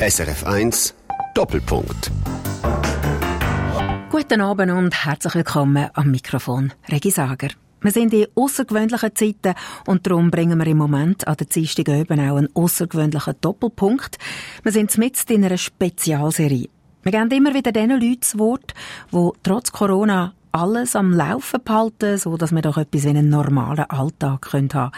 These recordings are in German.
SRF 1 Doppelpunkt. Guten Abend und herzlich willkommen am Mikrofon. Regi Sager. Wir sind in außergewöhnlichen Zeiten und darum bringen wir im Moment an der Dienstag eben auch einen außergewöhnlichen Doppelpunkt. Wir sind mitten in einer Spezialserie. Wir geben immer wieder den Leuten das Wort, die trotz Corona alles am Laufen behalten, so dass wir doch etwas wie einen normalen Alltag haben können.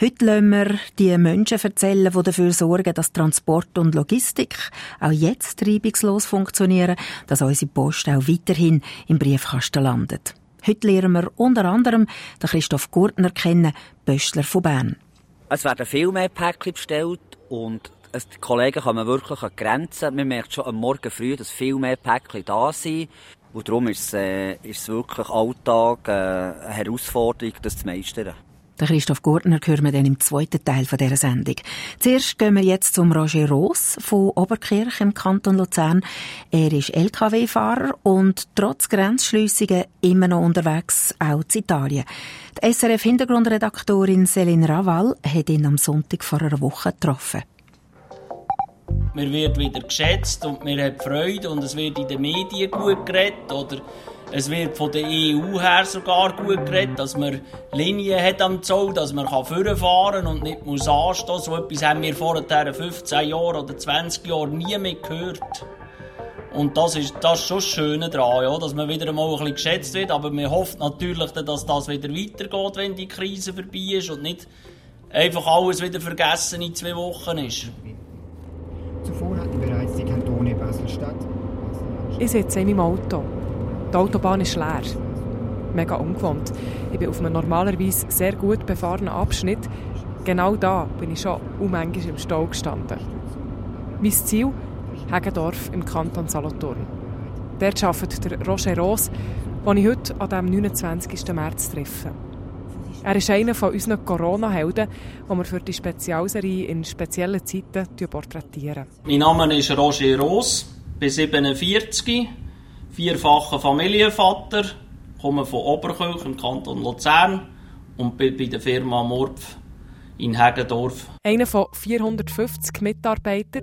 Heute lassen wir die Menschen erzählen, die dafür sorgen, dass Transport und Logistik auch jetzt reibungslos funktionieren, dass unsere Post auch weiterhin im Briefkasten landet. Heute lernen wir unter anderem den Christoph Gurtner kennen, Böstler von Bern. Es werden viel mehr Päckchen bestellt und die Kollegen kommen wirklich an Grenzen. Man merkt schon am Morgen früh, dass viel mehr Päckchen da sind. Und darum ist es, äh, ist es wirklich Alltag äh, eine Herausforderung, das zu meistern. Der Christoph Gurtner hören wir dann im zweiten Teil dieser Sendung. Zuerst gehen wir jetzt zum Roger Ross von Oberkirch im Kanton Luzern. Er ist LKW-Fahrer und trotz Grenzschliessungen immer noch unterwegs, auch in Italien. Die SRF-Hintergrundredaktorin Céline Raval hat ihn am Sonntag vor einer Woche getroffen. Man wird wieder geschätzt und man hat Freude und es wird in den Medien gut geredet oder es wird von der EU her sogar gut geredet, dass man Linien hat am Zoll, dass man fahren kann und nicht muss anstehen. So etwas haben wir vor 15 Jahren oder 20 Jahren nie mehr gehört. Und das ist, das ist schon das Schöne daran, ja, dass man wieder einmal ein bisschen geschätzt wird. Aber man hofft natürlich, dass das wieder weitergeht, wenn die Krise vorbei ist und nicht einfach alles wieder vergessen in zwei Wochen ist. Zuvor hatten bereits die Kantone Basel-Stadt. Ich sitze in meinem Auto. Die Autobahn ist leer. Mega ungewohnt. Ich bin auf einem normalerweise sehr gut befahrenen Abschnitt. Genau da bin ich schon unmanchmal im Stau gestanden. Mein Ziel? Heggendorf im Kanton Solothurn. Dort arbeitet der Roger Ross, den ich heute dem 29. März treffe. Er ist einer von unseren Corona-Helden, die wir für die Spezialserie in speziellen Zeiten porträtieren. Mein Name ist Roger Ross, bin 47, vierfacher Familienvater, komme von Oberkirch im Kanton Luzern und bin bei der Firma Morpf in Heggendorf. Einer von 450 Mitarbeitern.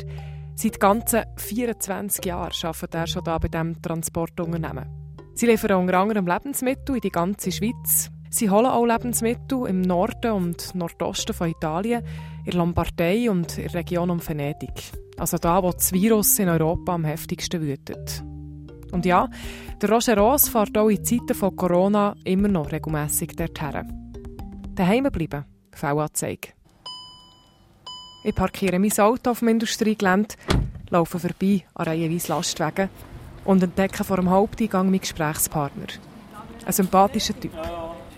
Seit ganzen 24 Jahren arbeitet er schon da bei diesem Transportunternehmen. Sie liefern unter anderem Lebensmittel in die ganze Schweiz, Sie holen auch Lebensmittel im Norden und Nordosten von Italien, in Lombardei und in der Region um Venedig. Also da, wo das Virus in Europa am heftigsten wütet. Und ja, der Roger Ross fährt auch in Zeiten von Corona immer noch regelmässig dorthin. Daheim bleiben, V-Anzeige. Ich parkiere mein Auto auf dem Industriegelände, laufe vorbei an reihenweise Lastwagen und entdecke vor dem Haupteingang meinen Gesprächspartner. Ein sympathischer Typ.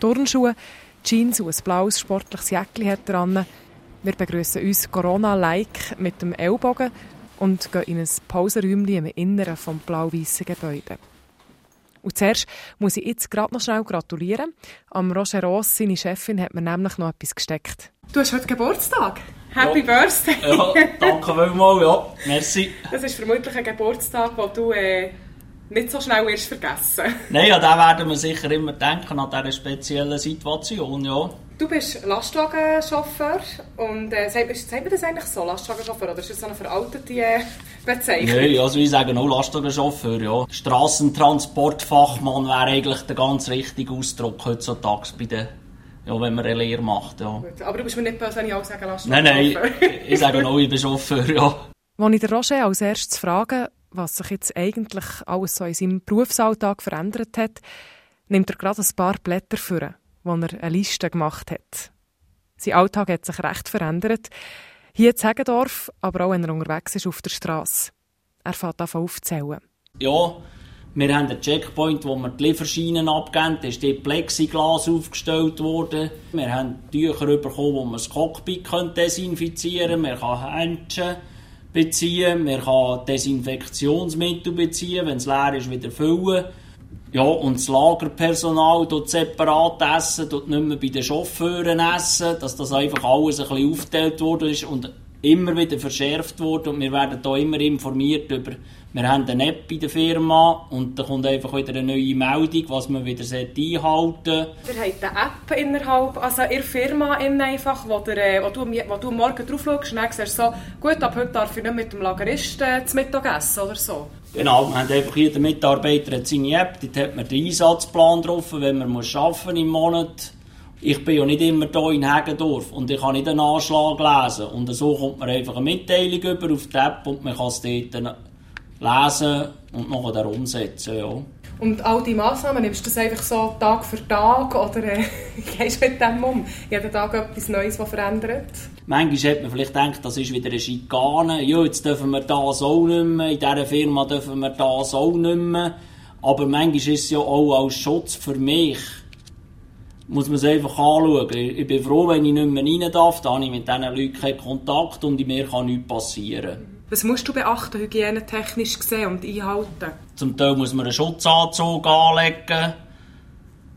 Turnschuhe, Jeans und ein blaues sportliches Jäckchen hat dran. Wir begrüßen uns Corona-like mit dem Ellbogen und gehen in ein Pausenräumchen im Inneren des blau-weißen Gebäudes. Und zuerst muss ich jetzt gerade noch schnell gratulieren. Am Roger Ross, seine Chefin, hat mir nämlich noch etwas gesteckt. Du hast heute Geburtstag. Happy ja. Birthday. Ja, danke vielmals, ja. Merci. Das ist vermutlich ein Geburtstag, wo du äh, nicht so schnell erst vergessen. Nein, an den werden wir sicher immer denken, an dieser speziellen Situation, ja. Du bist Lastwagenchauffeur und äh, sagt, sagt man das eigentlich so, Lastwagenchauffeur, oder ist das so eine veraltete äh, Bezeichnung? Nein, also ich sage auch Lastwagenchauffeur, ja. Strassentransportfachmann wäre eigentlich der ganz richtige Ausdruck heutzutage bei den ja, wenn man eine Lehre macht, ja. Gut, aber du bist mir nicht böse, wenn ich auch sage Lastwagenchauffeur. Nein, nein, ich sage auch, ich bin Chauffeur, ja. Als ich Roger als erstes frage, was sich jetzt eigentlich alles so in seinem Berufsalltag verändert hat, nimmt er gerade ein paar Blätter vor, wo er eine Liste gemacht hat. Sein Alltag hat sich recht verändert. Hier in Zegendorf, aber auch wenn er unterwegs ist auf der Straße. Er fährt davon aufzählen. Ja, wir haben einen Checkpoint, wo wir die Lieferscheine abgeben. Da ist dort Plexiglas aufgestellt worden. Wir haben Tücher bekommen, wo man das Cockpit desinfizieren können. Man kann Händchen beziehen, man kann Desinfektionsmittel beziehen, wenn es leer ist, wieder füllen. Ja, und das Lagerpersonal tut separat essen, tut nicht mehr bei den Chauffeuren essen, dass das einfach alles ein bisschen aufgeteilt wurde. Und immer wieder verschärft worden und wir werden da immer informiert über, wir haben eine App in der Firma und da kommt einfach wieder eine neue Meldung, was man wieder einhalten sollte. Ihr habt eine App innerhalb, also in Firma einfach, wo, der, äh, wo, du, wo du morgen drauf schaust und dann siehst so, gut, ab heute darf ich nicht mit dem Lageristen äh, zu Mittag essen oder so. Genau, wir haben einfach jeder Mitarbeiter hat seine App, dort hat man den Einsatzplan drauf, wenn man muss arbeiten im Monat ich bin ja nicht immer hier in Hegendorf und ich kann nicht einen Anschlag lesen. Und so kommt man einfach eine Mitteilung über auf die App und man kann es dort lesen und nachher umsetzen. Ja. Und all die Massnahmen, nimmst du das einfach so Tag für Tag oder äh, gehst du mit dem um? Jeden Tag etwas Neues, was verändert? Manchmal hat man vielleicht gedacht, das ist wieder eine Schikane. Ja, jetzt dürfen wir das auch nicht mehr, in dieser Firma dürfen wir das auch nicht mehr. Aber manchmal ist es ja auch als Schutz für mich muss man es einfach anschauen. Ich bin froh, wenn ich nicht mehr rein darf, dann habe ich mit diesen Leuten keinen Kontakt und mir kann nichts passieren. Was musst du beachten, hygienetechnisch gesehen und einhalten? Zum Teil muss man einen Schutzanzug anlegen.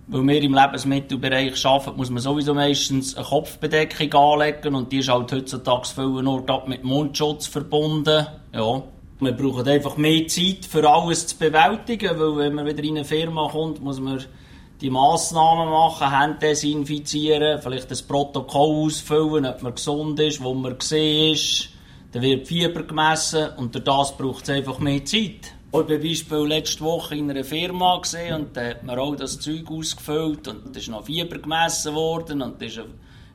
Weil wir im Lebensmittelbereich arbeiten, muss man sowieso meistens eine Kopfbedeckung anlegen und die ist halt heutzutage viel nur mit Mundschutz verbunden. Ja. Wir brauchen einfach mehr Zeit für alles zu bewältigen, weil wenn man wieder in eine Firma kommt, muss man die Massnahmen machen, Hände desinfizieren, vielleicht das Protokoll ausfüllen, ob man gesund ist, wo man gesehen ist. Dann wird Fieber gemessen und durch das braucht es einfach mehr Zeit. Ich zum Beispiel letzte Woche in einer Firma gesehen und da hat man auch das Zeug ausgefüllt und da ist noch Fieber gemessen worden und da ist,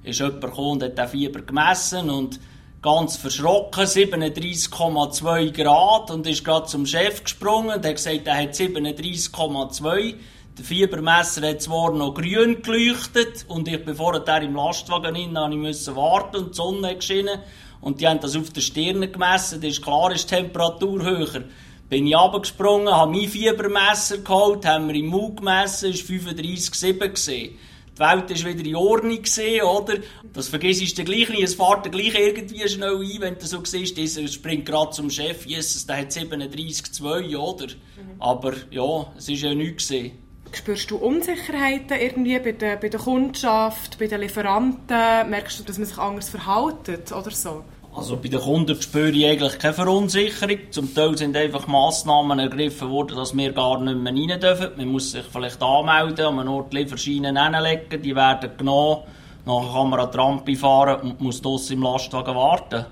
ist jemand gekommen und hat den Fieber gemessen und ganz verschrocken, 37,2 Grad und ist gerade zum Chef gesprungen und hat gesagt, er hat 37,2 der Fiebermesser hat zwar noch grün geleuchtet und ich bin vorher im Lastwagen hin, musste warten und die Sonne geschienen und die haben das auf der Stirn gemessen, da ist klar, ist die Temperatur höher. Bin ich runtergesprungen, habe mein Fiebermesser geholt, haben wir im Mund gemessen, ist 35,7 gesehen. Die Welt ist wieder in Ordnung oder? Das vergisst du gleich nicht, es fährt gleich irgendwie schnell ein, wenn du so siehst, dieser springt gerade zum Chef, Jesus, der hat 37,2, oder? Mhm. Aber ja, es ist ja nichts gesehen. Spürst du Unsicherheiten irgendwie bei der, bei der Kundschaft, bei den Lieferanten? Merkst du, dass man sich anders verhält oder so? Also bei den Kunden spüre ich eigentlich keine Verunsicherung. Zum Teil sind einfach Massnahmen ergriffen worden, dass wir gar nicht mehr rein dürfen. Man muss sich vielleicht anmelden, an einem Ort Lieferscheine hinlegen, die werden genommen. Nachher kann man an die Rampe fahren und muss draussen im Lastwagen warten.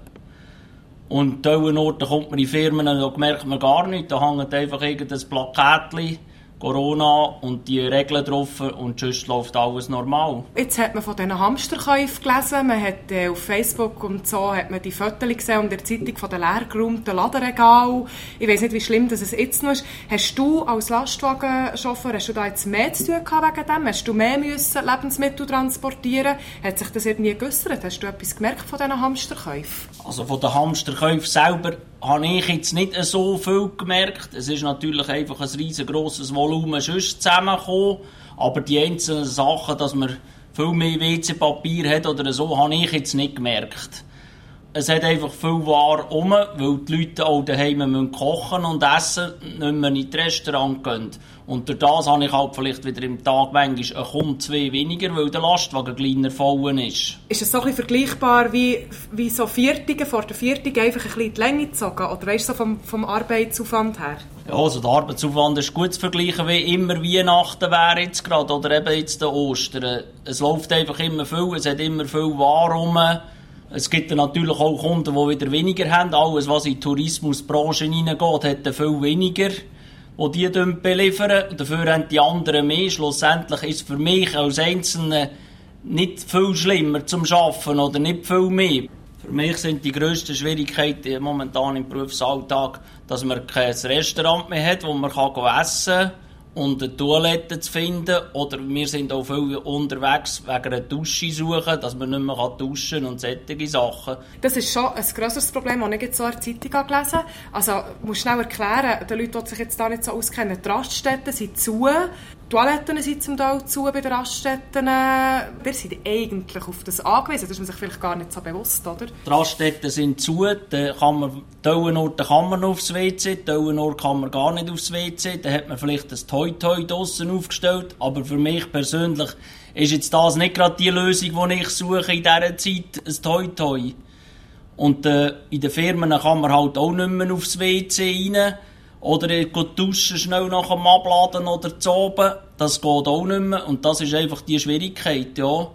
Und an Orten kommt man in Firmen und da merkt man gar nichts. Da hängt einfach irgendein Plakatchen Corona und die Regeln drauf und sonst läuft alles normal. Jetzt hat man von diesen Hamsterkäufen gelesen, man hat äh, auf Facebook und so hat man die Fotos gesehen und der Zeitung von den leergeräumten Ladenregal. Ich weiß nicht, wie schlimm das jetzt noch ist. Hast du als Lastwagenchauffeur, hast du da jetzt mehr zu tun gehabt wegen dem? Hast du mehr müssen Lebensmittel transportieren? Hat sich das irgendwie geäussert? Hast du etwas gemerkt von diesen Hamsterkäufen? Also von den Hamsterkäufen selber habe ich jetzt nicht so viel gemerkt. Es ist natürlich einfach ein riesengroßes Volumen sonst zusammengekommen. Aber die einzelnen Sachen, dass man viel mehr WC-Papier hat oder so, habe ich jetzt nicht gemerkt. Es hat einfach viel Ware um, weil die Leute auch daheim müssen kochen und essen, nicht mehr in die Restaurant gehen. Und durch das habe ich halt vielleicht wieder im Tag manchmal ein Kumm, zwei weniger, weil der Lastwagen kleiner voll ist. Ist es so ein vergleichbar wie, wie so Viertige vor der Viertige einfach ein bisschen die Länge gezogen? Oder weißt du, so vom, vom Arbeitsaufwand her? Ja, also der Arbeitsaufwand ist gut zu vergleichen wie immer Weihnachten wäre jetzt gerade oder eben jetzt der Ostern. Es läuft einfach immer viel, es hat immer viel Ware rum. Es gibt natürlich auch Kunden, die wieder weniger haben. Alles, was in die Tourismusbranche hineingeht, hat viel weniger die die beliefern. Dafür haben die anderen mehr. Schlussendlich ist es für mich als Einzelne nicht viel schlimmer zum Arbeiten oder nicht viel mehr. Für mich sind die grössten Schwierigkeiten momentan im Berufsalltag, dass man kein Restaurant mehr hat, wo man essen kann und eine Toilette zu finden. Oder wir sind auch viel unterwegs wegen einer Dusche suchen, dass man nicht mehr duschen kann und solche Sachen. Das ist schon ein grösseres Problem, das ich jetzt so in der Zeitung gelesen habe. Also, muss schnell erklären, den Leuten, die sich jetzt da nicht so auskennen, die Raststätten sind zu. Die Toiletten sind zum zu bei den Raststätten. Wir sind eigentlich auf das angewiesen. Das ist man sich vielleicht gar nicht so bewusst, oder? Die Raststätten sind zu. Da kann man, Tauenorte kann man aufs WC, Tauenorte kann man gar nicht aufs WC. Da hat man vielleicht ein Toi-Toi draussen aufgestellt. Aber für mich persönlich ist jetzt das nicht gerade die Lösung, die ich suche in dieser Zeit, ein Toi-Toi. Und äh, in den Firmen kann man halt auch nicht mehr aufs WC rein. Oder duschen schnell nach dem Abladen oder zu oben. Das geht auch nicht mehr. Und das ist einfach die Schwierigkeit, ja.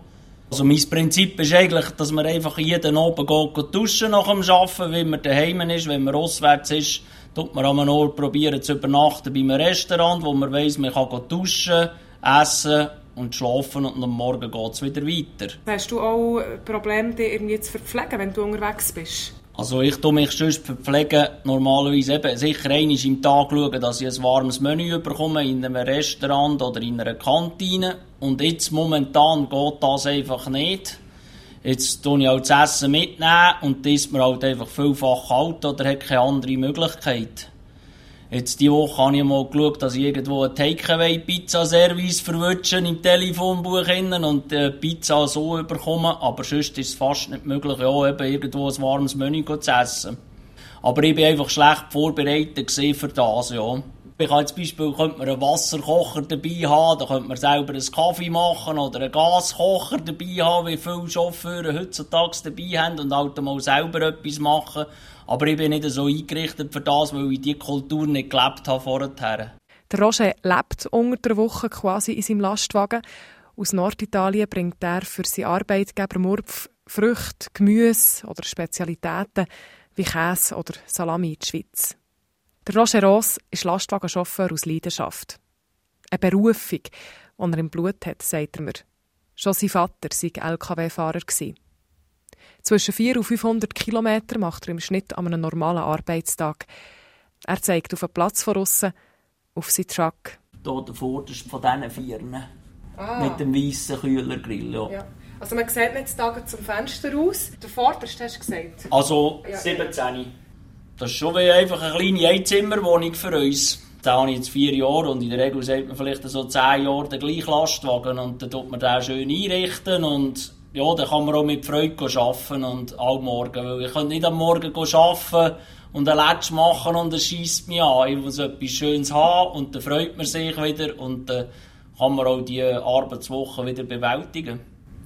Also mein Prinzip ist eigentlich, dass man einfach jeden Abend geht, duschen nach dem Arbeiten, wenn man daheim ist, wenn man auswärts ist, tut man an einem Ort probieren zu übernachten bei einem Restaurant, wo man weiss, man kann duschen, essen und schlafen und am Morgen geht es wieder weiter. Hast du auch Probleme, dich irgendwie zu verpflegen, wenn du unterwegs bist? Also ich tue mich sonst verpflegen, normalerweise eben sicher einmal im Tag schauen, dass ich ein warmes Menü bekomme in einem Restaurant oder in einer Kantine. Und jetzt momentan geht das einfach nicht. Jetzt tue ich auch das Essen mitnehmen und das ist mir halt einfach vielfach kalt oder hat keine andere Möglichkeit. Jetzt die Woche habe ich mal geschaut, dass ich irgendwo einen Takeaway-Pizza-Service verwünsche im Telefonbuch innen und äh, Pizza so bekomme. Aber sonst ist es fast nicht möglich, ja, eben irgendwo ein warmes Menü zu essen. Aber ich bin einfach schlecht vorbereitet für das, ja. Ich kann zum Beispiel könnte man einen Wasserkocher dabei haben, da könnte man selber einen Kaffee machen oder einen Gaskocher dabei haben, wie viele Chauffeure heutzutage dabei haben und halt mal selber etwas machen. Aber ich bin nicht so eingerichtet für das, weil ich diese Kultur nicht gelebt habe vorher. Der Roger lebt unter der Woche quasi in seinem Lastwagen. Aus Norditalien bringt er für seinen Arbeitgeber Murpf Früchte, Gemüse oder Spezialitäten wie Käse oder Salami in die Schweiz. Der Roger Ross ist Lastwagenchauffeur aus Leidenschaft. Eine Berufung, die er im Blut hat, sagt er mir. Schon sein Vater war LKW-Fahrer. Zwischen 400 und 500 Kilometer macht er im Schnitt an einem normalen Arbeitstag. Er zeigt auf den Platz von außen, auf seinen Truck. Hier der vorderste von diesen vier. Ah. Mit dem weißen Kühlergrill. Ja. ja. Also man sieht nicht Tage zum Fenster aus. Der vorderste hast du gesagt? Also ja. 17. Das ist schon wie einfach eine kleine Einzimmerwohnung für uns. Da habe ich jetzt vier Jahre und in der Regel sagt man vielleicht so zehn Jahre den gleichen Lastwagen und dann tut man den schön einrichten und ja, dann kann man auch mit Freude arbeiten und all morgen, weil ich kann nicht am Morgen arbeiten und ein Letsch machen und es schießt mich an. Ich muss etwas Schönes haben und dann freut man sich wieder und dann kann man auch die Arbeitswoche wieder bewältigen.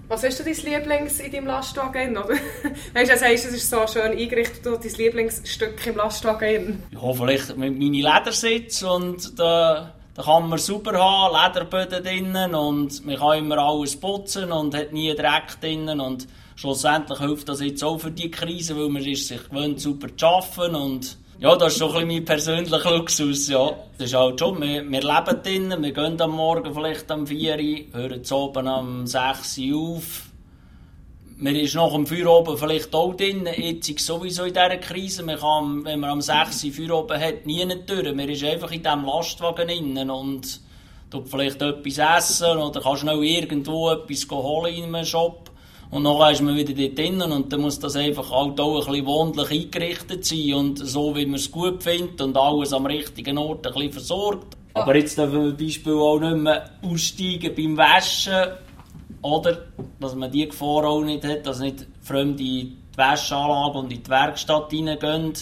Was ist dein Lieblings in deinem Lastwagen? Oder? Weißt du, du sagst, es ist so schön eingerichtet, dein Lieblingsstück im Lastwagen. Ja, vielleicht mit meinen Ledersitz und da da kann man super haben, Lederböden drinnen und man kann immer alles putzen und hat nie Dreck drinnen und schlussendlich hilft das jetzt auch für die Krise, weil man ist sich gewöhnt, super zu arbeiten und ja, das ist so ein bisschen mein persönlicher Luxus, ja. Das ist halt schon, wir, wir leben drinnen, wir gehen am Morgen vielleicht am 4 Uhr, hören zu oben am 6 Uhr auf, man ist nach dem oben vielleicht auch drin, jetzt sowieso in dieser Krise, man kann, wenn man am 6 Uhr Feuer oben hat, nie durch. Man ist einfach in diesem Lastwagen innen und tut vielleicht etwas essen oder kann schnell irgendwo etwas holen in einem Shop. Und dann ist man wieder dort drinnen und dann muss das einfach halt auch ein bisschen wohnlich eingerichtet sein und so, wie man es gut findet und alles am richtigen Ort ein bisschen versorgt. Aber jetzt dürfen wir zum Beispiel auch nicht mehr aussteigen beim Waschen oder, dass man die Gefahr auch nicht hat, dass nicht Fremde in die Wäscheanlage und in die Werkstatt reingehen,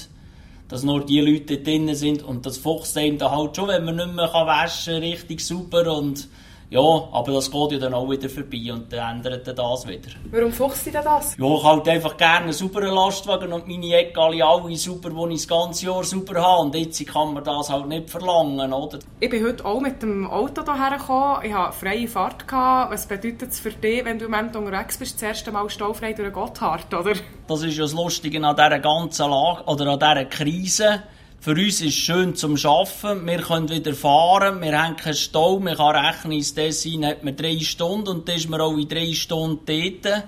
dass nur die Leute drin sind. Und das fuchst einem da halt schon, wenn man nicht mehr waschen kann, richtig super. Und ja, aber das geht ja dann auch wieder vorbei und dann ändert er das wieder. Warum fuchst du denn das? Ja, ich halt einfach gerne einen sauberen Lastwagen und meine Ecke alle, alle super, die ich das ganze Jahr super habe. Und jetzt kann man das halt nicht verlangen, oder? Ich bin heute auch mit dem Auto hierher gekommen. Ich hatte freie Fahrt. Gehabt. Was bedeutet es für dich, wenn du im Moment unterwegs bist, das erste Mal staufrei durch Gotthard, oder? Das ist ja das Lustige an dieser ganzen Lage, oder an dieser Krise für uns ist es schön zum Arbeiten. Wir können wieder fahren. Wir haben keinen Stau. Man kann rechnen, ins Dessin hat man drei Stunden und dann ist man auch in drei Stunden dort.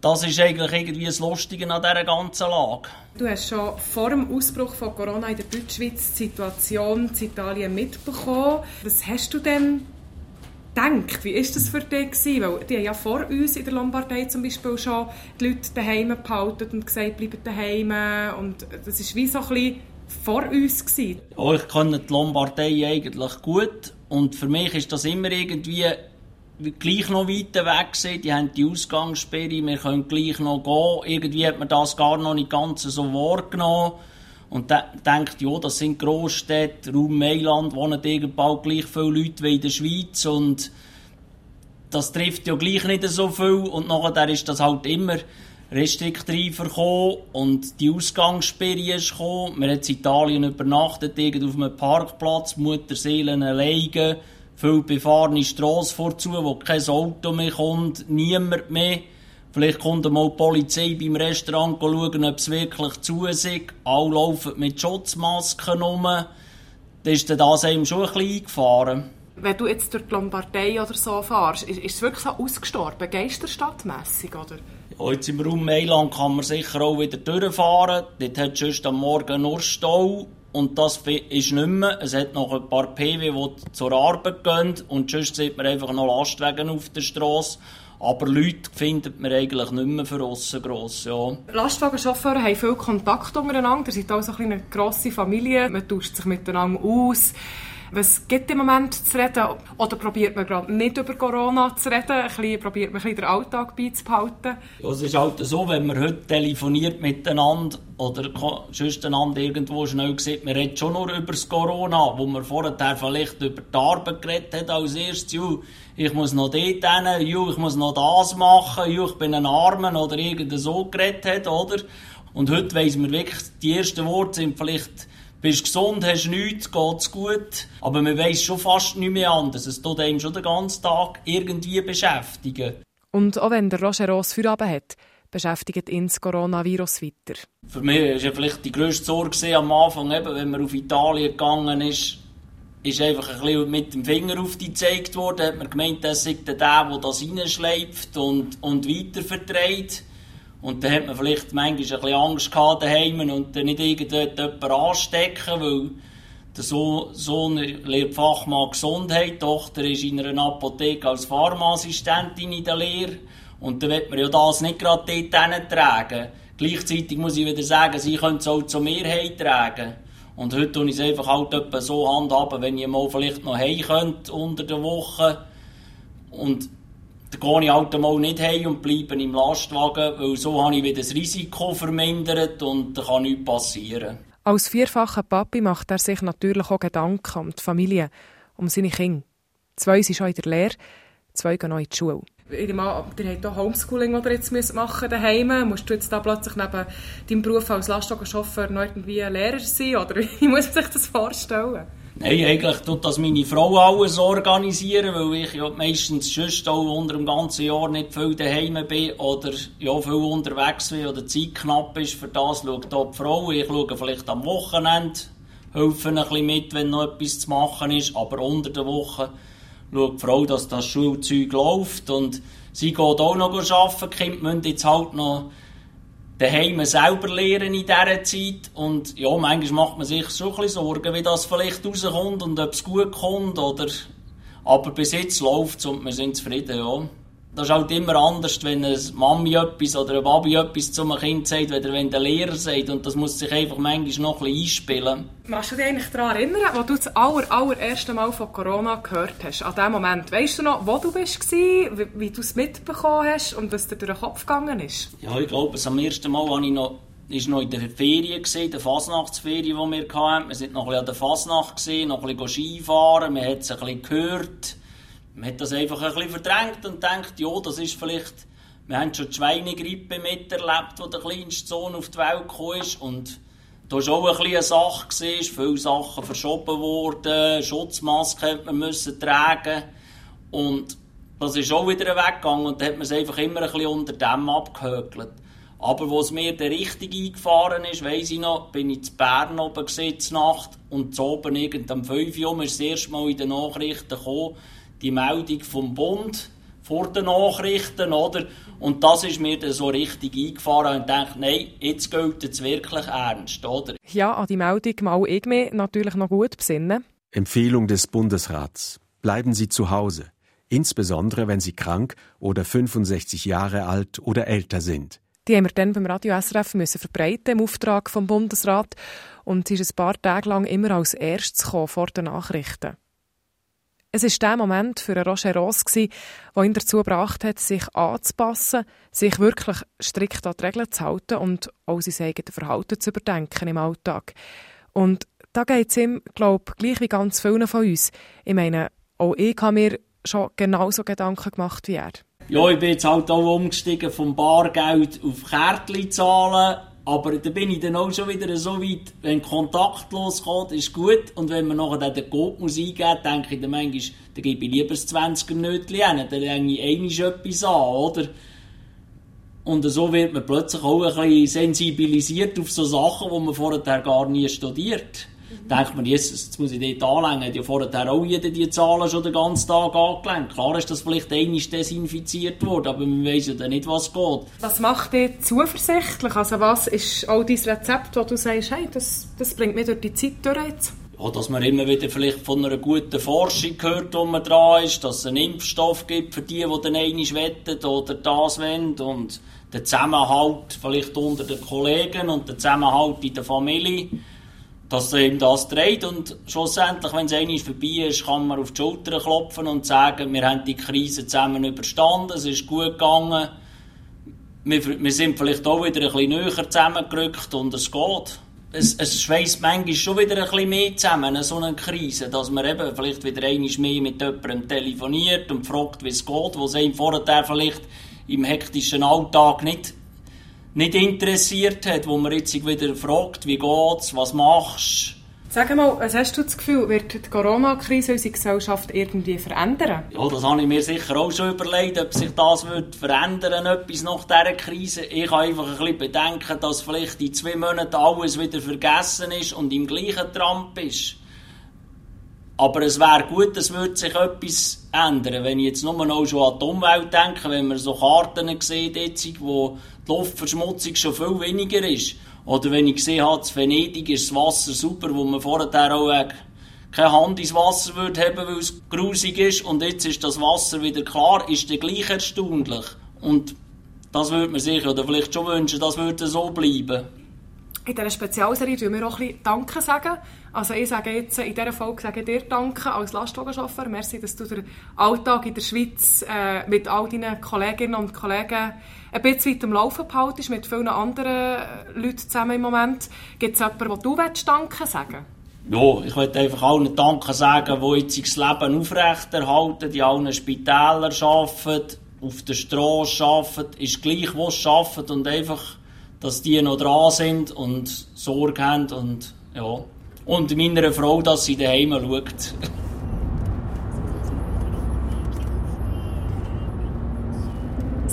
Das ist eigentlich irgendwie das Lustige an dieser ganzen Lage. Du hast schon vor dem Ausbruch von Corona in der Deutschschweiz die Situation in Italien mitbekommen. Was hast du denn gedacht? Wie war das für dich? Weil die haben ja vor uns in der Lombardei zum Beispiel schon die Leute daheim behalten und gesagt, bleibt daheim. Und das ist wie so ein bisschen vor uns gewesen? Ja, ich kenne die Lombardei eigentlich gut und für mich ist das immer irgendwie gleich noch weiter weg gewesen. Die haben die Ausgangssperre, wir können gleich noch gehen. Irgendwie hat man das gar noch nicht ganz so wahrgenommen. Und denkt, ja, das sind Großstädte, Raum Mailand, wohnen irgendwann gleich viele Leute wie in der Schweiz und das trifft ja gleich nicht so viel und nachher ist das halt immer restriktiver gekommen und die Ausgangssperre ist gekommen. Wir haben in Italien übernachtet, auf einem Parkplatz, Mutterseelen alleine, viel befahrene Strasse vorzu, wo kein Auto mehr kommt, niemand mehr. Vielleicht kommt mal die Polizei beim Restaurant schauen, ob es wirklich zu ist. Alle laufen mit Schutzmasken rum. Dann ist das einem schon ein bisschen eingefahren. Wenn du jetzt durch die Lombardei oder so fährst, ist, ist es wirklich so ausgestorben, geisterstadtmässig, oder? Ja, jetzt im Raum Mailand kann man sicher auch wieder durchfahren. Dort hat es am Morgen nur Stau. Und das ist nicht mehr. Es hat noch ein paar PW, die zur Arbeit gehen. Und sonst sieht man einfach noch Lastwagen auf der Straße. Aber Leute findet man eigentlich nicht mehr für aussen gross, ja. Lastwagenchauffeure haben viel Kontakt untereinander. Ihr seid auch so eine grosse Familie. Man tauscht sich miteinander aus. Was gibt im Moment zu reden? Oder probiert man gerade nicht über Corona zu reden? Probiert man ein bisschen den Alltag beizubehalten? Ja, es ist halt so, wenn man heute telefoniert miteinander oder sonst einander irgendwo schnell sieht, man redet schon nur über das Corona, wo man vorher vielleicht über die Arbeit geredet hat als erstes. Ju, ich muss noch dort hin, ju, ich muss noch das machen, ju, ich bin ein Armen oder irgend so geredet hat, oder? Und heute weiss man wirklich, die ersten Worte sind vielleicht bist gesund, hast nichts, geht's gut. Aber man weiss schon fast nicht mehr anders. Es tut einem schon den ganzen Tag irgendwie beschäftigen. Und auch wenn der Roger Ross Feierabend hat, beschäftigt ihn das Coronavirus weiter. Für mich war ja vielleicht die grösste Sorge am Anfang, eben, wenn man auf Italien gegangen ist, ist einfach ein bisschen mit dem Finger auf die gezeigt worden. Hat man gemeint, das sei der, der das reinschleift und, und weiter vertreibt. Und dann hat man vielleicht manchmal ein bisschen Angst gehabt daheim und dann nicht irgendjemand anstecken, weil der Sohn lehrt Fachmann Gesundheit, die Tochter ist in einer Apotheke als Pharmaassistentin in der Lehre. Und dann wird man ja das nicht gerade dort tragen. Gleichzeitig muss ich wieder sagen, sie können es auch zur Mehrheit tragen. Und heute tue ich es einfach halt so handhaben, wenn ich mal vielleicht noch heim könnte unter der Woche. Und dann gehe ich halt mal nicht heim und bleibe im Lastwagen, weil so habe ich wieder das Risiko vermindert und da kann nichts passieren. Als vierfacher Papi macht er sich natürlich auch Gedanken um die Familie, um seine Kinder. Zwei sind schon in der Lehre, zwei gehen noch in die Schule. Ich ihr habt auch Homeschooling, das ihr jetzt machen daheim. Musst du jetzt da plötzlich neben deinem Beruf als Lastwagenchauffeur noch irgendwie Lehrer sein? Oder wie muss man sich das vorstellen? Nein, eigentlich tut das meine Frau alles organisieren, weil ich ja meistens sonst auch unter dem ganzen Jahr nicht viel daheim bin oder ja, viel unterwegs bin oder Zeit knapp ist. Für das schaut da die Frau. Ich schaue vielleicht am Wochenende, helfe ein bisschen mit, wenn noch etwas zu machen ist, aber unter der Woche schaut die Frau, dass das Schulzeug läuft und sie geht auch noch arbeiten. Die Kinder müssen jetzt halt noch daheim selber lernen in dieser Zeit. Und ja, manchmal macht man sich schon ein Sorgen, wie das vielleicht rauskommt und ob es gut kommt. Oder... Aber bis jetzt läuft es und wir sind zufrieden, ja. Das ist halt immer anders, wenn eine Mami etwas oder eine Babi etwas zu einem Kind sagt, oder wenn der Lehrer sagt. Und das muss sich einfach manchmal noch ein bisschen einspielen. Kannst du dich eigentlich daran erinnern, als du das aller, allererste Mal von Corona gehört hast? An diesem Moment. Weißt du noch, wo du warst, wie, wie du es mitbekommen hast und was dir durch den Kopf gegangen ist? Ja, ich glaube, am ersten Mal war ich noch ist noch in der Ferien gesehen, der Fasnachtsferien, die wir hatten. Wir sind noch ein bisschen an der Fasnacht gesehen, noch ein bisschen Skifahren, man hat es ein bisschen gehört man hat das einfach ein bisschen verdrängt und denkt, ja, das ist vielleicht, wir haben schon die Schweinegrippe miterlebt, wo der kleinste Sohn auf die Welt gekommen ist. Und da war auch ein bisschen eine Sache, gewesen, viele Sachen verschoben worden, Schutzmasken hat man müssen tragen. Und das ist auch wieder weggegangen und da hat man es einfach immer ein bisschen unter dem abgehökelt. Aber wo es mir der richtig eingefahren ist, weiss ich noch, bin ich zu Bern oben gesetzt Nacht. Und zu oben irgend am 5 Uhr ist das erste Mal in den Nachrichten gekommen, die Meldung vom Bund vor den Nachrichten, oder? Und das ist mir dann so richtig eingefahren und dachte, nein, jetzt gilt es wirklich ernst, oder? Ja, an die Meldung mal ich mich natürlich noch gut besinnen. Empfehlung des Bundesrats. Bleiben Sie zu Hause. Insbesondere, wenn Sie krank oder 65 Jahre alt oder älter sind. Die haben wir dann beim Radio SRF müssen verbreiten im Auftrag vom Bundesrat und sie ist ein paar Tage lang immer als erstes vor den Nachrichten. Es war der Moment für Roger Ross, der ihn dazu gebracht hat, sich anzupassen, sich wirklich strikt an die Regeln zu halten und auch sein eigenes Verhalten zu überdenken im Alltag. Und da geht es ihm, glaube ich, gleich wie ganz vielen von uns. Ich meine, auch ich habe mir schon genauso Gedanken gemacht wie er. Ja, ich bin jetzt halt auch umgestiegen vom Bargeld auf Kärtchen zahlen. Aber da bin ich dann auch schon wieder so weit, wenn Kontakt losgeht, ist gut. Und wenn man nachher den Code muss eingeben, denke ich dann manchmal, dann gebe ich lieber das 20er Nötchen hin, dann lege ich einmal etwas an, oder? Und so wird man plötzlich auch ein bisschen sensibilisiert auf so Sachen, die man vorher gar nie studiert denkt man, jetzt, jetzt muss ich dort anlängen. Hat ja vorher auch jeder die Zahlen schon den ganzen Tag angelenkt. Klar ist das vielleicht einmal desinfiziert worden, aber man weiß ja dann nicht, was geht. Was macht dich zuversichtlich? Also was ist auch dein Rezept, wo du sagst, hey, das, das bringt mich durch die Zeit durch jetzt? Ja, dass man immer wieder vielleicht von einer guten Forschung hört, wo man dran ist, dass es einen Impfstoff gibt für die, die dann einmal wettet oder das wollen und der Zusammenhalt vielleicht unter den Kollegen und der Zusammenhalt in der Familie dass er ihm das dreht und schlussendlich, wenn es einmal vorbei ist, kann man auf die Schulter klopfen und sagen, wir haben die Krise zusammen überstanden, es ist gut gegangen, wir, wir sind vielleicht auch wieder ein bisschen näher zusammengerückt und es geht. Es, es schweißt manchmal schon wieder ein bisschen mehr zusammen, so eine Krise, dass man eben vielleicht wieder einmal mehr mit jemandem telefoniert und fragt, wie es geht, wo es einem vorher vielleicht im hektischen Alltag nicht nicht interessiert hat, wo man jetzt wieder fragt, wie geht's, was machst? Sag mal, was hast du das Gefühl, wird die Corona-Krise unsere Gesellschaft irgendwie verändern? Ja, das habe ich mir sicher auch schon überlegt, ob sich das wird verändern etwas nach dieser Krise. Ich habe einfach ein bisschen bedenken, dass vielleicht in zwei Monaten alles wieder vergessen ist und im gleichen Trump ist. Aber es wäre gut, es würde sich etwas ändern. Wenn ich jetzt nur noch schon an die Umwelt denke, wenn man so Karten sieht, jetzt, wo die Luftverschmutzung schon viel weniger ist. Oder wenn ich gesehen habe, in Venedig ist das Wasser super, wo man vorher auch äh, keine Hand ins Wasser würde haben, weil es grusig ist. Und jetzt ist das Wasser wieder klar, ist dann gleich erstaunlich. Und das würde man sich oder vielleicht schon wünschen, das würde so bleiben. In dieser Spezialserie tun wir auch ein bisschen Danke sagen. Also ich sage jetzt, in dieser Folge sage dir Danke als Lastwagenchauffeur. Merci, dass du den Alltag in der Schweiz äh, mit all deinen Kolleginnen und Kollegen ein bisschen weit am Laufen behaltest, mit vielen anderen Leuten zusammen im Moment. Gibt es jemanden, wo du Danke sagen ja, ich möchte einfach allen Danke sagen, die jetzt das Leben aufrechterhalten, die allen Spitälern arbeiten, auf der Straße arbeiten, ist gleich, wo sie arbeiten und einfach dass die noch dran sind und Sorge haben und ja. Und meiner Frau, dass sie daheim schaut.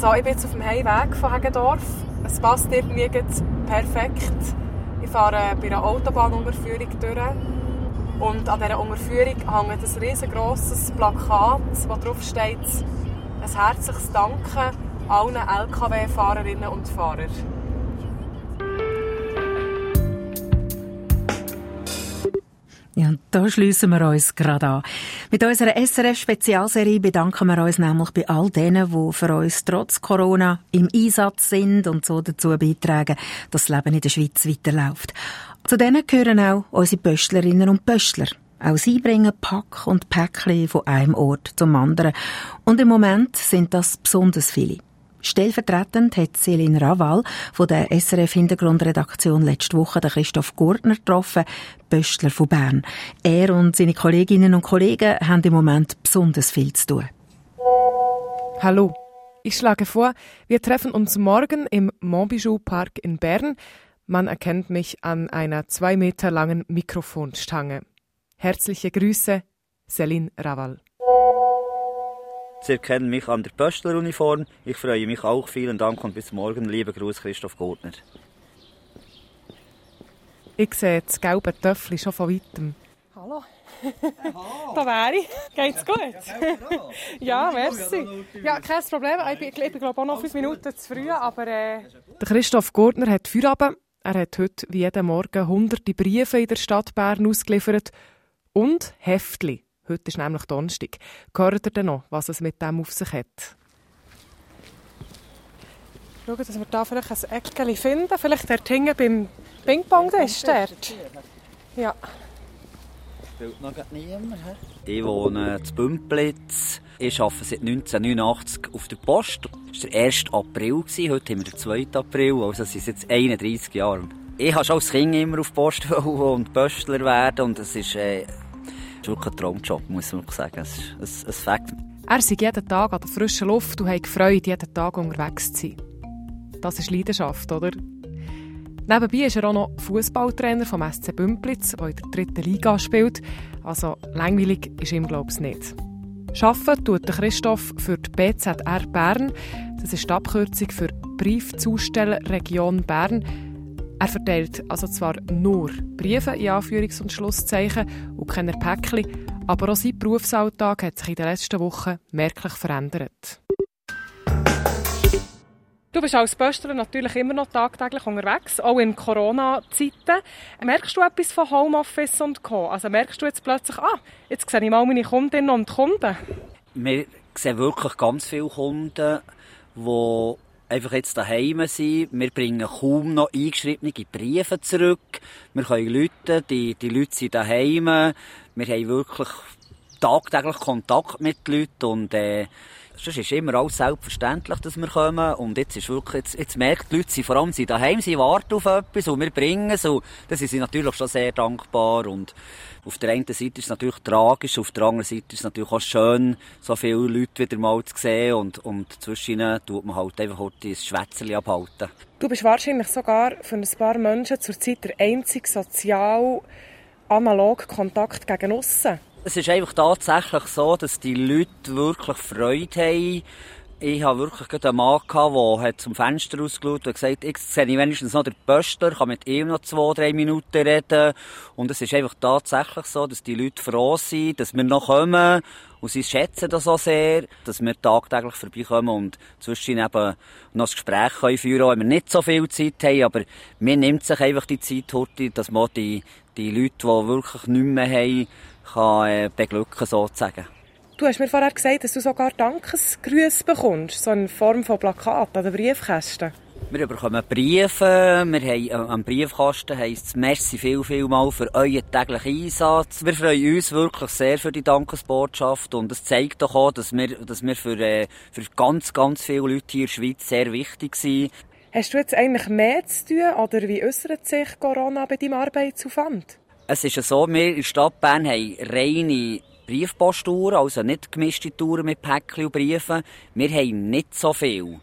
So, ich bin jetzt auf dem Heimweg von Hagendorf. Es passt irgendwie perfekt. Ich fahre bei einer Autobahnunterführung durch. Und an dieser Unterführung hängt ein riesengroßes Plakat, wo drauf steht ein herzliches Danke allen LKW-Fahrerinnen und Fahrern. Ja, und da schliessen wir uns gerade an. Mit unserer SRF-Spezialserie bedanken wir uns nämlich bei all denen, die für uns trotz Corona im Einsatz sind und so dazu beitragen, dass das Leben in der Schweiz weiterläuft. Zu denen gehören auch unsere Pöstlerinnen und Pöstler. Auch sie bringen Pack und Päckchen von einem Ort zum anderen. Und im Moment sind das besonders viele. Stellvertretend hat Céline Raval von der SRF Hintergrundredaktion letzte Woche den Christoph Gurtner getroffen, Böstler von Bern. Er und seine Kolleginnen und Kollegen haben im Moment besonders viel zu tun. Hallo. Ich schlage vor, wir treffen uns morgen im Montbijou Park in Bern. Man erkennt mich an einer zwei Meter langen Mikrofonstange. Herzliche Grüße, Céline Raval. Sie erkennen mich an der Pöstleruniform. Ich freue mich auch. Vielen Dank und bis morgen. Lieber Gruß, Christoph Gurtner. Ich sehe das gelbe Töffel schon von weitem. Hallo. Hallo. da wäre ich. Geht's gut? Ja, merci. Ja, kein Problem. Ich bin, ich bin glaube auch noch fünf Minuten zu früh, aber... Äh... Der Christoph Gurtner hat Feierabend. Er hat heute wie jeden Morgen hunderte Briefe in der Stadt Bern ausgeliefert und Heftchen. Heute ist nämlich Donnerstag. Hört ihr denn noch, was es mit dem auf sich hat? Schauen, dass wir da vielleicht ein Eckchen finden. Vielleicht dort hinten beim Ping-Pong, der ist dort. Ja. noch niemand. Ich wohne in Bümplitz. Ich arbeite seit 1989 auf der Post. Das war der 1. April. Heute haben wir den 2. April. Also es sind jetzt 31 Jahre. Ich wollte als Kind immer auf die Post und Postler werden. Und es ist äh, ist wirklich ein Traumjob, muss man sagen. Es ist ein, ein Fakt. Er sei jeden Tag an der frischen Luft und hat gefreut, jeden Tag unterwegs zu sein. Das ist Leidenschaft, oder? Nebenbei ist er auch noch Fußballtrainer vom SC Bümplitz, der in der dritten Liga spielt. Also langweilig ist ihm, glaube ich, nicht. Arbeiten tut Christoph für die BZR Bern. Das ist die Abkürzung für Briefzustellregion Bern. Er verteilt also zwar nur Briefe in Anführungs- und Schlusszeichen und keine Päckchen, aber auch sein Berufsalltag hat sich in den letzten Wochen merklich verändert. Du bist als Pöstler natürlich immer noch tagtäglich unterwegs, auch in Corona-Zeiten. Merkst du etwas von Homeoffice und Co.? Also merkst du jetzt plötzlich, ah, jetzt sehe ich mal meine Kundinnen und Kunden? Wir sehen wirklich ganz viele Kunden, die einfach jetzt daheim sind. Wir bringen kaum noch eingeschriebene Briefe zurück. Wir können Leute, die, die Leute sind daheim. Wir haben wirklich tagtäglich Kontakt mit Leuten und äh, Sonst ist immer alles selbstverständlich, dass wir kommen. Und jetzt ist wirklich, jetzt, jetzt merkt die Leute, sie vor allem sie daheim, sie warten auf etwas und wir bringen es. Und das sind sie natürlich schon sehr dankbar. Und auf der einen Seite ist es natürlich tragisch, auf der anderen Seite ist es natürlich auch schön, so viele Leute wieder mal zu sehen. Und, und zwischen ihnen tut man halt einfach heute ein Schwätzchen abhalten. Du bist wahrscheinlich sogar für ein paar Menschen zurzeit der einzige sozial analog Kontakt gegen aussen. Es ist einfach tatsächlich so, dass die Leute wirklich Freude haben. Ich habe wirklich einen Mann gehabt, der zum Fenster rausgeschaut und gesagt, jetzt sehe ich wenigstens noch den Pöster, kann mit ihm noch zwei, drei Minuten reden. Und es ist einfach tatsächlich so, dass die Leute froh sind, dass wir noch kommen. Und sie schätzen das auch sehr, dass wir tagtäglich vorbeikommen und zwischen eben noch ein Gespräch können führen können, wenn wir nicht so viel Zeit haben. Aber mir nimmt sich einfach die Zeit heute, dass man die, die Leute, die wirklich nichts mehr haben, kann äh, beglücken sozusagen. Du hast mir vorher gesagt, dass du sogar Dankesgrüße bekommst, so in Form von Plakaten oder Briefkästen. Wir bekommen Briefe, wir haben äh, am Briefkasten heisst es «Merci viel, viel mal für euren täglichen Einsatz». Wir freuen uns wirklich sehr für die Dankesbotschaft und es zeigt doch auch, dass wir, dass wir für, äh, für ganz, ganz viele Leute hier in der Schweiz sehr wichtig sind. Hast du jetzt eigentlich mehr zu tun oder wie äußert sich Corona bei deinem Arbeitsaufwand? Es ist ja so, wir in der Stadt Bern haben reine Briefposturen, also nicht gemischte Touren mit Päckchen und Briefen. Wir haben nicht so viel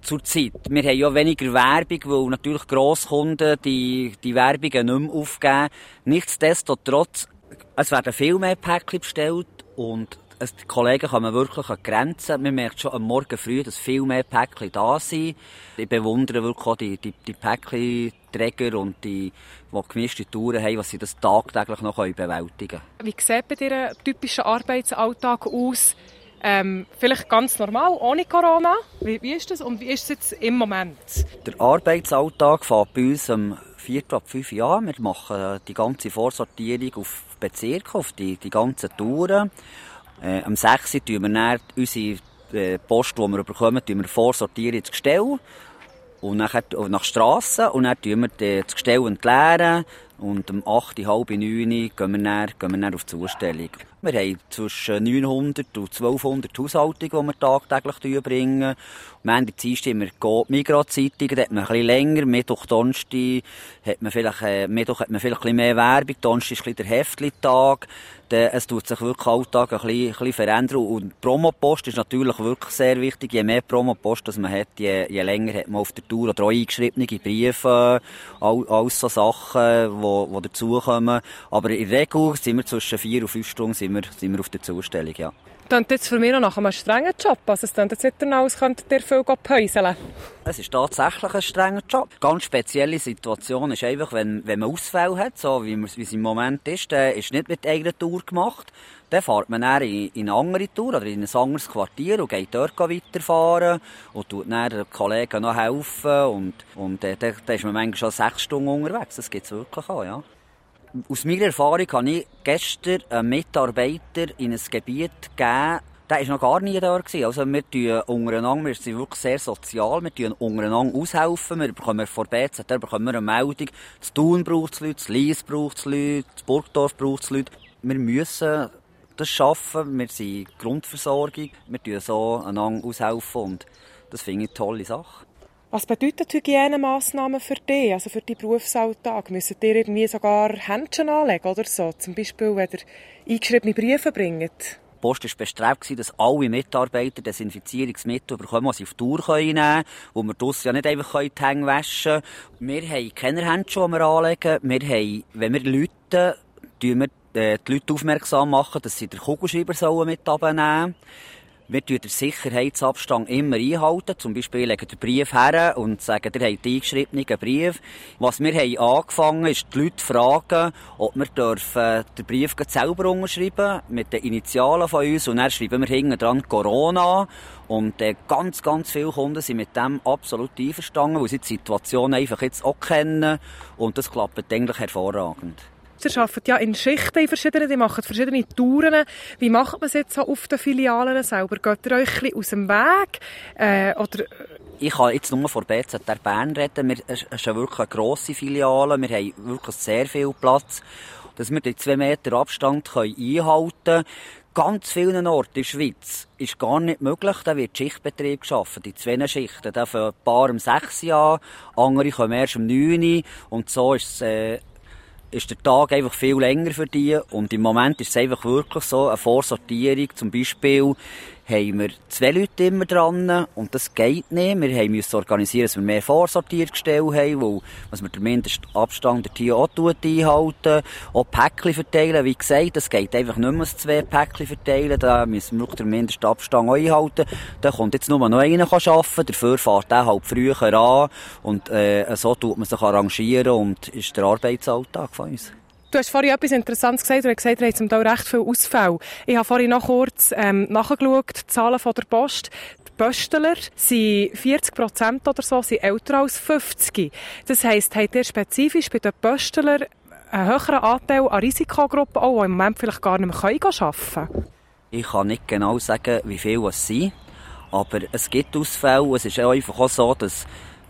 zurzeit. Wir haben ja weniger Werbung, weil natürlich Grosskunden die, die Werbungen nicht mehr aufgeben. Nichtsdestotrotz, es werden viel mehr Päckchen bestellt und es, die Kollegen kommen wirklich an Grenzen. Man merkt schon am Morgen früh, dass viel mehr Päckchen da sind. Ich bewundere wirklich auch die, die, die Päckchen-Träger und die, die gemischte Touren haben, was sie das tagtäglich noch bewältigen können. Wie sieht bei dir ein typischer Arbeitsalltag aus? Ähm, vielleicht ganz normal, ohne Corona. Wie, wie, ist das und wie ist es jetzt im Moment? Der Arbeitsalltag fängt bei uns am 4. ab 5 Jahren. Wir machen die ganze Vorsortierung auf Bezirke, auf die, die ganzen Touren. Äh, am 6. tun wir dann unsere äh, Post, die wir bekommen, wir vorsortieren ins Gestell. Und nachher nach Strassen. Und dann tun wir das Gestell entleeren. Und um 8, halb 9 gehen wir dann, gehen wir auf die Zustellung. Wir haben zwischen 900 und 1200 Haushaltungen, die wir tagtäglich bringen. Am Ende Dienstag haben wir die Migros-Zeitung, da hat man bisschen länger. Mittwoch, Donnerstag hat man vielleicht, äh, hat man vielleicht ein bisschen mehr Werbung, Donnerstag ist ein bisschen der Heftli-Tag. Es tut sich wirklich Alltag ein bisschen, ein bisschen verändern. Und Promopost ist natürlich wirklich sehr wichtig. Je mehr Promopost man hat, je, je länger hat man auf der Tour oder auch eingeschriebene Briefe, all, all so Sachen, die dazukommen. Aber in der Regel sind wir zwischen vier und fünf Stunden sind wir, sind wir auf der Zustellung, ja. Klingt jetzt für mich noch nach einem strengen Job. Also es klingt jetzt nicht danach, als könntet ihr viel päuseln. Es ist tatsächlich ein strenger Job. Eine ganz spezielle Situation ist einfach, wenn, wenn man Ausfälle hat, so wie, wie es im Moment ist, dann ist nicht mit eigener Tour gemacht. Dann fährt man dann in, in eine andere Tour oder in ein anderes Quartier und geht dort weiterfahren und tut dann den Kollegen noch helfen und, und äh, dann, dann ist man manchmal schon sechs Stunden unterwegs. Das gibt es wirklich auch, ja. Aus meiner Erfahrung habe ich gestern einen Mitarbeiter in ein Gebiet gegeben, der war noch gar nie da. Gewesen. Also wir tun untereinander, wir sind wirklich sehr sozial, wir tun untereinander aushelfen, wir bekommen vor BZ, bekommen eine Meldung, das Thun braucht es Leute, das Lies braucht es Leute, das Burgdorf braucht es Leute. Wir müssen das schaffen, wir sind Grundversorgung, wir tun so einander aushelfen und das finde ich eine tolle Sache. Was bedeuten Hygienemaßnahmen für dich, also für deinen Berufsalltag? Müssen ihr irgendwie sogar Händchen anlegen oder so? Zum Beispiel, wenn ihr eingeschriebene Briefe bringt? Die Post war bestrebt, dass alle Mitarbeiter Desinfizierungsmittel bekommen, die sie auf die Tour nehmen können, wo wir draussen ja nicht einfach die Hänge waschen können. Wir haben keine Handschuhe, die wir anlegen. Wir haben, wenn wir Leute, tun wir äh, die Leute aufmerksam machen, dass sie den Kugelschreiber mit abnehmen sollen. Wir tun den Sicherheitsabstand immer einhalten. Zum Beispiel legen den Brief her und sagen, ihr habt eingeschriebenen Brief. Was wir haben angefangen, ist, die Leute fragen, ob wir dürfen den Brief selber unterschreiben mit den Initialen von uns. Und dann schreiben wir hinten dran Corona. Und äh, ganz, ganz viele Kunden sind mit dem absolut einverstanden, weil sie die Situation einfach jetzt auch kennen. Und das klappt eigentlich hervorragend. Ihr arbeitet ja in Schichten in verschiedenen, die machen verschiedene Touren. Wie macht man es jetzt so auf den Filialen selber? Geht ihr euch ein aus dem Weg? Äh, oder ich kann jetzt nur von BZR Bern reden. Wir, es ist wirklich eine grosse Filiale. Wir haben wirklich sehr viel Platz, dass wir die zwei Meter Abstand können einhalten können. Ganz vielen Orten in der Schweiz ist gar nicht möglich. Da wird Schichtbetrieb geschaffen, die zwei Schichten. Da fangen ein paar um sechs Uhr andere kommen erst um neun Uhr. Und so ist es, äh, ist der Tag einfach viel länger für die. Und im Moment ist es einfach wirklich so, eine Vorsortierung, zum Beispiel, haben wir zwei Leute immer dran und das geht nicht. Wir haben müssen organisieren, dass wir mehr Vorsortiergestelle haben, wo, was wir den Mindestabstand hier auch einhalten. Auch Päckchen verteilen, wie gesagt, das geht einfach nicht mehr, zwei Päckchen verteilen. Da müssen wir wirklich den Mindestabstand auch einhalten. Da kommt jetzt nur noch einer arbeiten, dafür fährt der halt früher an und äh, so tut man sich arrangieren und ist der Arbeitsalltag von uns. Du hast vorhin etwas Interessantes gesagt. Du hast gesagt, ihr habt zum Teil recht viel Ausfälle. Ich habe vorhin noch kurz ähm, nachgeschaut, die Zahlen von der Post. Die Pöstler sind 40 Prozent oder so, sind älter als 50. Das heisst, habt ihr spezifisch bei den Pöstlern einen höheren Anteil an Risikogruppen, auch, die im Moment vielleicht gar nicht mehr arbeiten können? Ich kann nicht genau sagen, wie viele es sind. Aber es gibt Ausfälle. Es ist einfach auch so, dass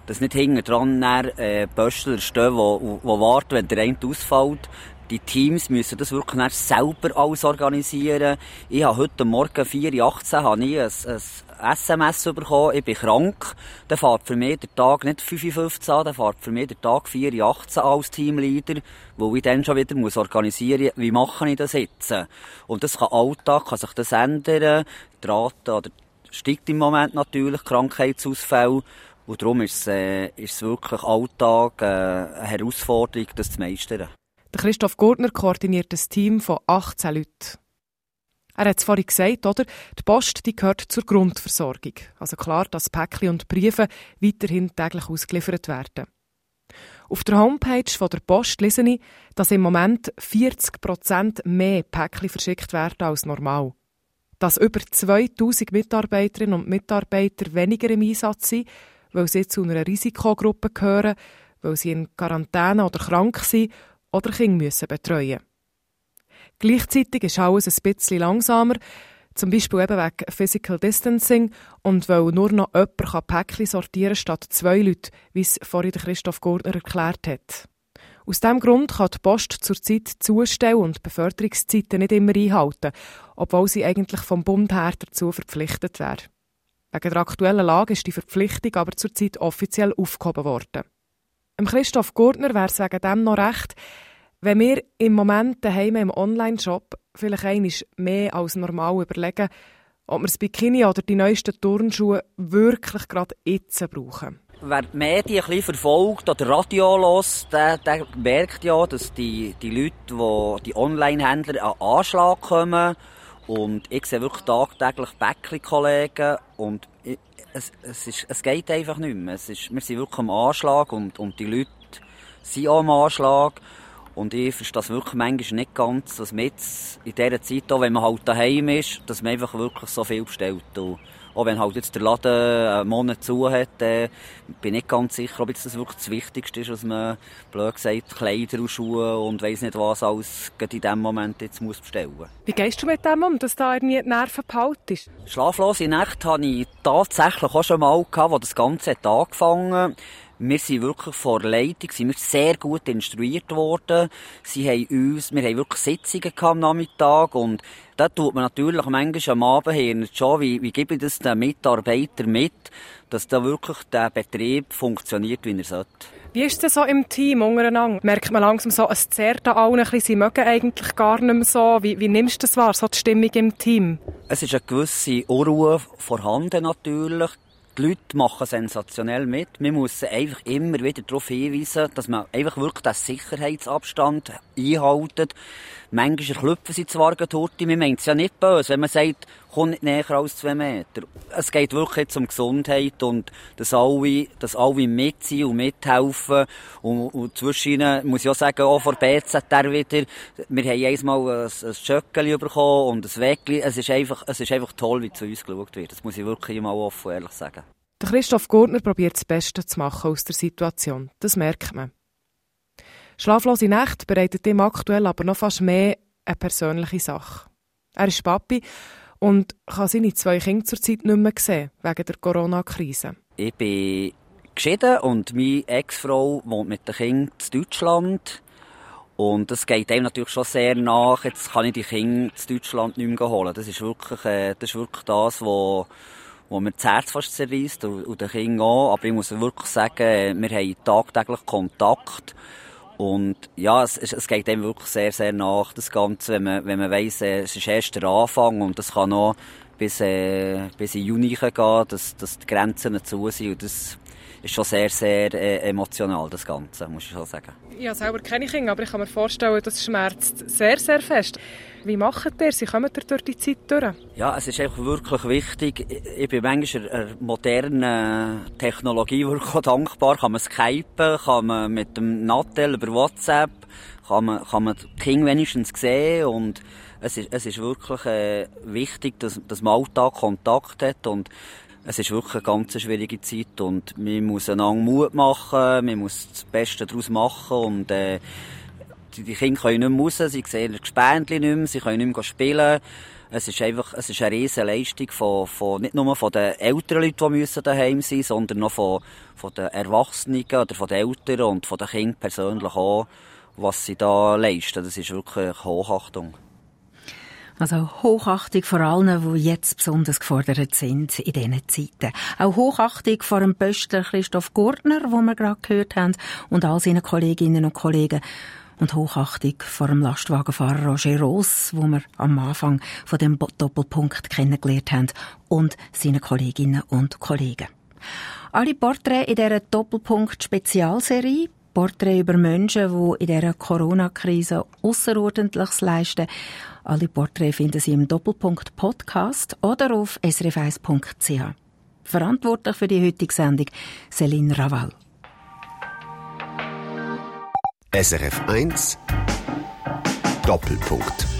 dass nicht hinten dran äh, Böschler stehen, die warten, wenn der eine ausfällt. Die Teams müssen das wirklich selber alles organisieren. Ich habe heute Morgen 4.18 Uhr ein, ein SMS bekommen, ich bin krank. Dann fährt für mich der Tag nicht 55 an, dann fährt für mich der Tag 4.18 als Teamleader, wo ich dann schon wieder muss organisieren muss, wie mache ich das jetzt? Und das kann Alltag, kann sich das ändern. Die Rate oder steigt im Moment natürlich, Krankheitsausfälle. Und darum ist es, äh, ist es wirklich Alltag äh, eine Herausforderung, das zu meistern. Christoph Gurtner koordiniert ein Team von 18 Leuten. Er hat es vorhin gesagt, oder? Die Post die gehört zur Grundversorgung. Also klar, dass Päckchen und Briefe weiterhin täglich ausgeliefert werden. Auf der Homepage von der Post lese ich, dass im Moment 40% mehr Päckchen verschickt werden als normal. Dass über 2000 Mitarbeiterinnen und Mitarbeiter weniger im Einsatz sind, weil sie zu einer Risikogruppe gehören, weil sie in Quarantäne oder krank sind oder Kinder müssen betreuen Gleichzeitig ist alles ein bisschen langsamer, zum Beispiel eben wegen Physical Distancing und weil nur noch jemand Päckchen sortieren kann statt zwei Leute, wie es vorhin Christoph Gurtner erklärt hat. Aus diesem Grund kann die Post zurzeit Zustell- und Beförderungszeiten nicht immer einhalten, obwohl sie eigentlich vom Bund her dazu verpflichtet wäre. Wegen der aktuellen Lage ist die Verpflichtung aber zurzeit offiziell aufgehoben worden. Im Christoph Gurtner wäre es wegen dem noch recht, wenn wir im Moment daheim im Online-Shop vielleicht einmal mehr als normal überlegen, ob wir das Bikini oder die neuesten Turnschuhe wirklich gerade jetzt brauchen. Wer die Medien ein bisschen verfolgt oder Radio los, der, der merkt ja, dass die, die Leute, die, die Online-Händler an Anschlag kommen und ich sehe wirklich tagtäglich Bäckli-Kollegen und es, es, ist, es geht einfach nicht mehr. Es ist, wir sind wirklich am Anschlag und, und die Leute sind auch am Anschlag. Und ich verstehe das wirklich manchmal nicht ganz, dass man jetzt in dieser Zeit, auch wenn man halt daheim ist, dass man einfach wirklich so viel bestellt. Und auch wenn halt jetzt der Laden einen Monat zu hat, äh, bin ich nicht ganz sicher, ob jetzt das wirklich das Wichtigste ist, was man, blöd gesagt, Kleider und Schuhe und weiss nicht was alles in diesem Moment jetzt muss bestellen Wie gehst du mit dem um, dass da irgendwie die Nerven behalten? Schlaflose Nächte hatte ich tatsächlich auch schon mal gehabt, wo das Ganze hat angefangen wir sind wirklich vor der Leitung, sind wir sehr gut instruiert worden. Sie haben uns, wir haben wirklich Sitzungen am Nachmittag und da tut man natürlich manchmal am Abend schon, wie, wie gebe ich das den Mitarbeitern mit, dass da wirklich der Betrieb funktioniert, wie er sollte. Wie ist es so im Team untereinander? Merkt man langsam so, es zerrt an allen ein bisschen, sie mögen eigentlich gar nicht mehr so. Wie, wie nimmst du das wahr, so die Stimmung im Team? Es ist eine gewisse Unruhe vorhanden natürlich. Die Leute machen sensationell mit. Wir müssen einfach immer wieder darauf hinweisen, dass man einfach wirklich den Sicherheitsabstand einhaltet. Manchmal klopfen sie zwar Torte, wir meinen es ja nicht böse, wenn man sagt, komm nicht näher als zwei Meter. Es geht wirklich jetzt um Gesundheit und dass alle, dass alle mitziehen und mithelfen. Und, und zwischen muss ich auch sagen, auch vor BZR wieder, wir haben einmal ein, ein Schöckeli bekommen und ein Weckli. Es ist einfach, es ist einfach toll, wie zu uns geschaut wird. Das muss ich wirklich mal offen ehrlich sagen. Christoph Gurtner probiert das Beste zu machen aus der Situation. Das merkt man. Schlaflose Nächte bereitet ihm aktuell aber noch fast mehr eine persönliche Sache. Er ist Papi und kann seine zwei Kinder zurzeit nicht mehr sehen, wegen der Corona-Krise. Ich bin geschieden und meine Ex-Frau wohnt mit den Kindern in Deutschland. Und das geht einem natürlich schon sehr nach. Jetzt kann ich die Kinder in Deutschland nicht mehr holen. Das ist wirklich, äh, das, ist wirklich das, was wo mir das Herz fast zerreißt und, und den Kindern auch. Aber ich muss wirklich sagen, wir haben tagtäglich Kontakt. Und ja, es, es geht dem wirklich sehr, sehr nach, das Ganze, wenn man, wenn man weiss, äh, es ist erst der Anfang und das kann noch bis, äh, bis in Juni gehen, dass, dass die Grenzen zu sind und das ist schon sehr, sehr äh, emotional, das Ganze, muss ich schon sagen. Habe selber keine Kinder, aber ich kann mir vorstellen, das schmerzt sehr, sehr fest. Wie macht ihr? Sie kommen durch die Zeit durch? Ja, es ist einfach wirklich wichtig. Ich bin manchmal einer modernen Technologie wirklich dankbar. Kann man skypen, kann man mit dem Nattel über WhatsApp, kann man, kann man die Kinder wenigstens sehen und es ist, es ist wirklich äh, wichtig, dass, dass man Alltag Kontakt hat und es ist wirklich eine ganz schwierige Zeit und man muss einander Mut machen, man muss das Beste daraus machen und äh, die Kinder können nicht mehr raus, sie sehen das Gespendli nicht mehr, sie können nicht mehr spielen. Es ist einfach, es ist eine riesige Leistung von, von, nicht nur von den älteren Leuten, die müssen daheim sein, sondern noch von, von den Erwachsenen oder von den Eltern und von den Kindern persönlich auch, was sie da leisten. Das ist wirklich Hochachtung. Also Hochachtung vor allen, die jetzt besonders gefordert sind in diesen Zeiten. Auch Hochachtung vor dem Pöstler Christoph Gurtner, wo wir gerade gehört haben, und all seinen Kolleginnen und Kollegen. Und Hochachtung vor dem Lastwagenfahrer Roger Ross, wo wir am Anfang von dem Doppelpunkt kennengelernt haben, und seinen Kolleginnen und Kollegen. Alle Porträts in dieser Doppelpunkt-Spezialserie Porträts über Menschen, die in dieser Corona-Krise Außerordentliches leisten. Alle Porträts finden Sie im Doppelpunkt Podcast oder auf srf1.ch. Verantwortlich für die heutige Sendung Céline Raval. SRF 1 Doppelpunkt